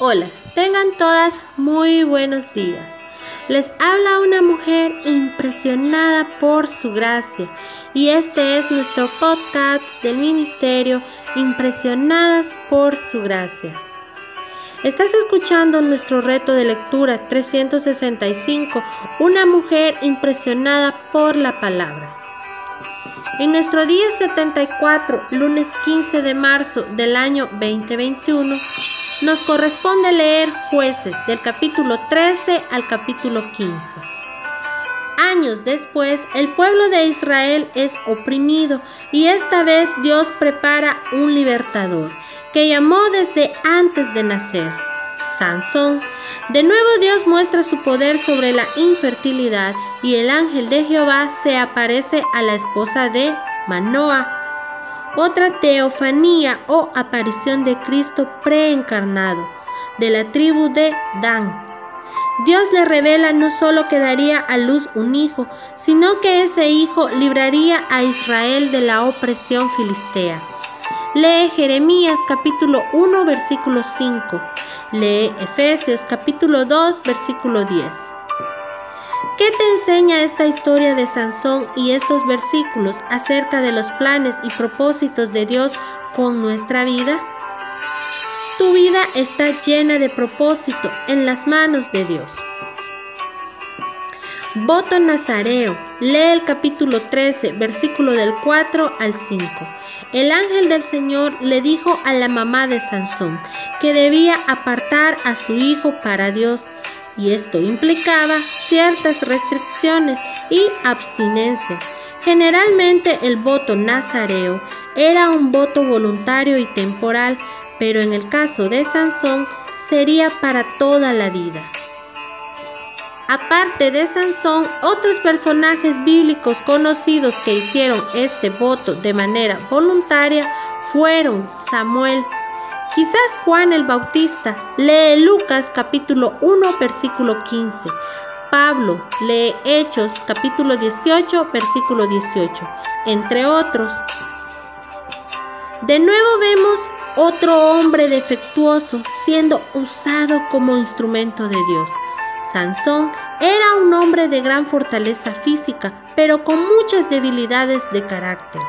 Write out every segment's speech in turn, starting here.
Hola, tengan todas muy buenos días. Les habla una mujer impresionada por su gracia y este es nuestro podcast del ministerio Impresionadas por su gracia. Estás escuchando nuestro reto de lectura 365, una mujer impresionada por la palabra. En nuestro día 74, lunes 15 de marzo del año 2021, nos corresponde leer jueces del capítulo 13 al capítulo 15. Años después, el pueblo de Israel es oprimido y esta vez Dios prepara un libertador que llamó desde antes de nacer, Sansón. De nuevo Dios muestra su poder sobre la infertilidad y el ángel de Jehová se aparece a la esposa de Manoah otra teofanía o aparición de Cristo preencarnado de la tribu de Dan. Dios le revela no solo que daría a luz un hijo, sino que ese hijo libraría a Israel de la opresión filistea. Lee Jeremías capítulo 1 versículo 5. Lee Efesios capítulo 2 versículo 10. ¿Qué te enseña esta historia de Sansón y estos versículos acerca de los planes y propósitos de Dios con nuestra vida? Tu vida está llena de propósito en las manos de Dios. Voto Nazareo. Lee el capítulo 13, versículo del 4 al 5. El ángel del Señor le dijo a la mamá de Sansón que debía apartar a su hijo para Dios y esto implicaba ciertas restricciones y abstinencias. Generalmente el voto nazareo era un voto voluntario y temporal, pero en el caso de Sansón sería para toda la vida. Aparte de Sansón, otros personajes bíblicos conocidos que hicieron este voto de manera voluntaria fueron Samuel, Quizás Juan el Bautista lee Lucas capítulo 1 versículo 15. Pablo lee Hechos capítulo 18 versículo 18, entre otros. De nuevo vemos otro hombre defectuoso siendo usado como instrumento de Dios. Sansón era un hombre de gran fortaleza física, pero con muchas debilidades de carácter.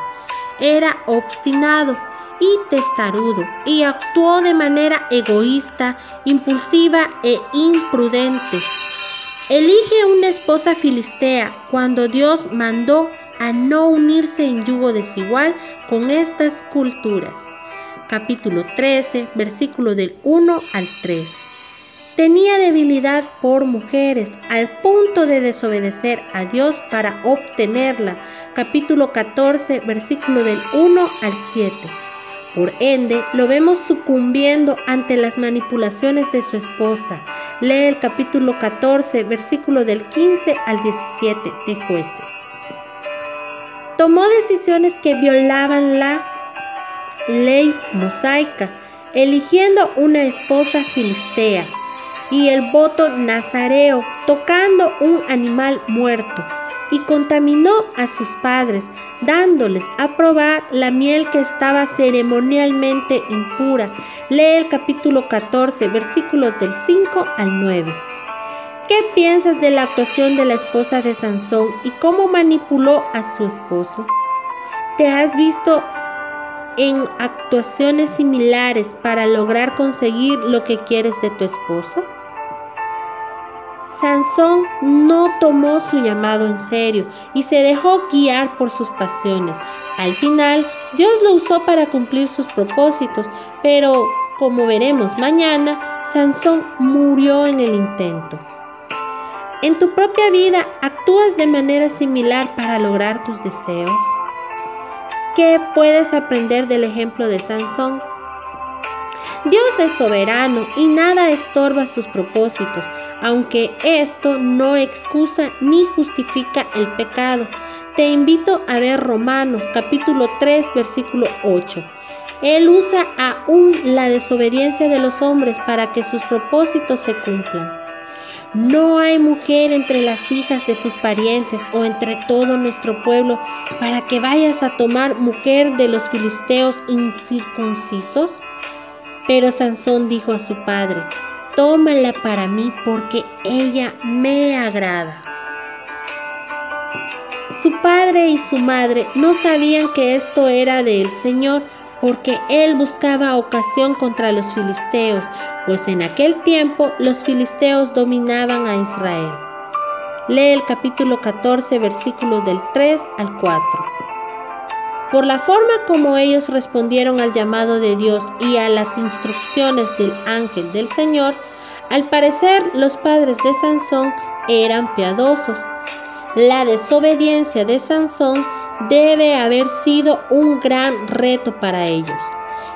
Era obstinado, y testarudo, y actuó de manera egoísta, impulsiva e imprudente. Elige una esposa filistea cuando Dios mandó a no unirse en yugo desigual con estas culturas. Capítulo 13, versículo del 1 al 3. Tenía debilidad por mujeres al punto de desobedecer a Dios para obtenerla. Capítulo 14, versículo del 1 al 7. Por ende, lo vemos sucumbiendo ante las manipulaciones de su esposa. Lee el capítulo 14, versículo del 15 al 17 de jueces. Tomó decisiones que violaban la ley mosaica, eligiendo una esposa filistea y el voto nazareo, tocando un animal muerto y contaminó a sus padres, dándoles a probar la miel que estaba ceremonialmente impura. Lee el capítulo 14, versículos del 5 al 9. ¿Qué piensas de la actuación de la esposa de Sansón y cómo manipuló a su esposo? ¿Te has visto en actuaciones similares para lograr conseguir lo que quieres de tu esposo? Sansón no tomó su llamado en serio y se dejó guiar por sus pasiones. Al final, Dios lo usó para cumplir sus propósitos, pero, como veremos mañana, Sansón murió en el intento. ¿En tu propia vida actúas de manera similar para lograr tus deseos? ¿Qué puedes aprender del ejemplo de Sansón? Dios es soberano y nada estorba sus propósitos, aunque esto no excusa ni justifica el pecado. Te invito a ver Romanos capítulo 3 versículo 8. Él usa aún la desobediencia de los hombres para que sus propósitos se cumplan. No hay mujer entre las hijas de tus parientes o entre todo nuestro pueblo para que vayas a tomar mujer de los filisteos incircuncisos. Pero Sansón dijo a su padre, tómala para mí porque ella me agrada. Su padre y su madre no sabían que esto era del Señor, porque él buscaba ocasión contra los filisteos, pues en aquel tiempo los filisteos dominaban a Israel. Lee el capítulo 14, versículos del 3 al 4. Por la forma como ellos respondieron al llamado de Dios y a las instrucciones del ángel del Señor, al parecer los padres de Sansón eran piadosos. La desobediencia de Sansón debe haber sido un gran reto para ellos.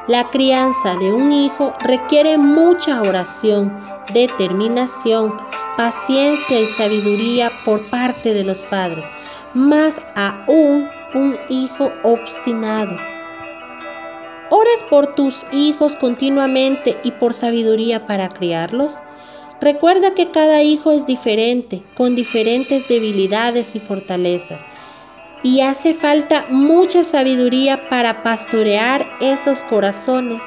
La crianza de un hijo requiere mucha oración, determinación, paciencia y sabiduría por parte de los padres, más aún un hijo obstinado. ¿Ores por tus hijos continuamente y por sabiduría para criarlos? Recuerda que cada hijo es diferente, con diferentes debilidades y fortalezas y hace falta mucha sabiduría para pastorear esos corazones.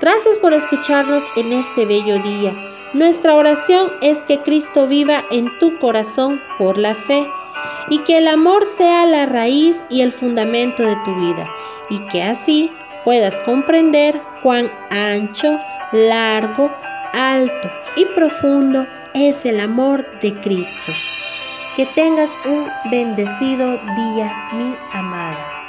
Gracias por escucharnos en este bello día. Nuestra oración es que Cristo viva en tu corazón por la fe y que el amor sea la raíz y el fundamento de tu vida y que así puedas comprender cuán ancho, largo, alto y profundo es el amor de Cristo. Que tengas un bendecido día, mi amada.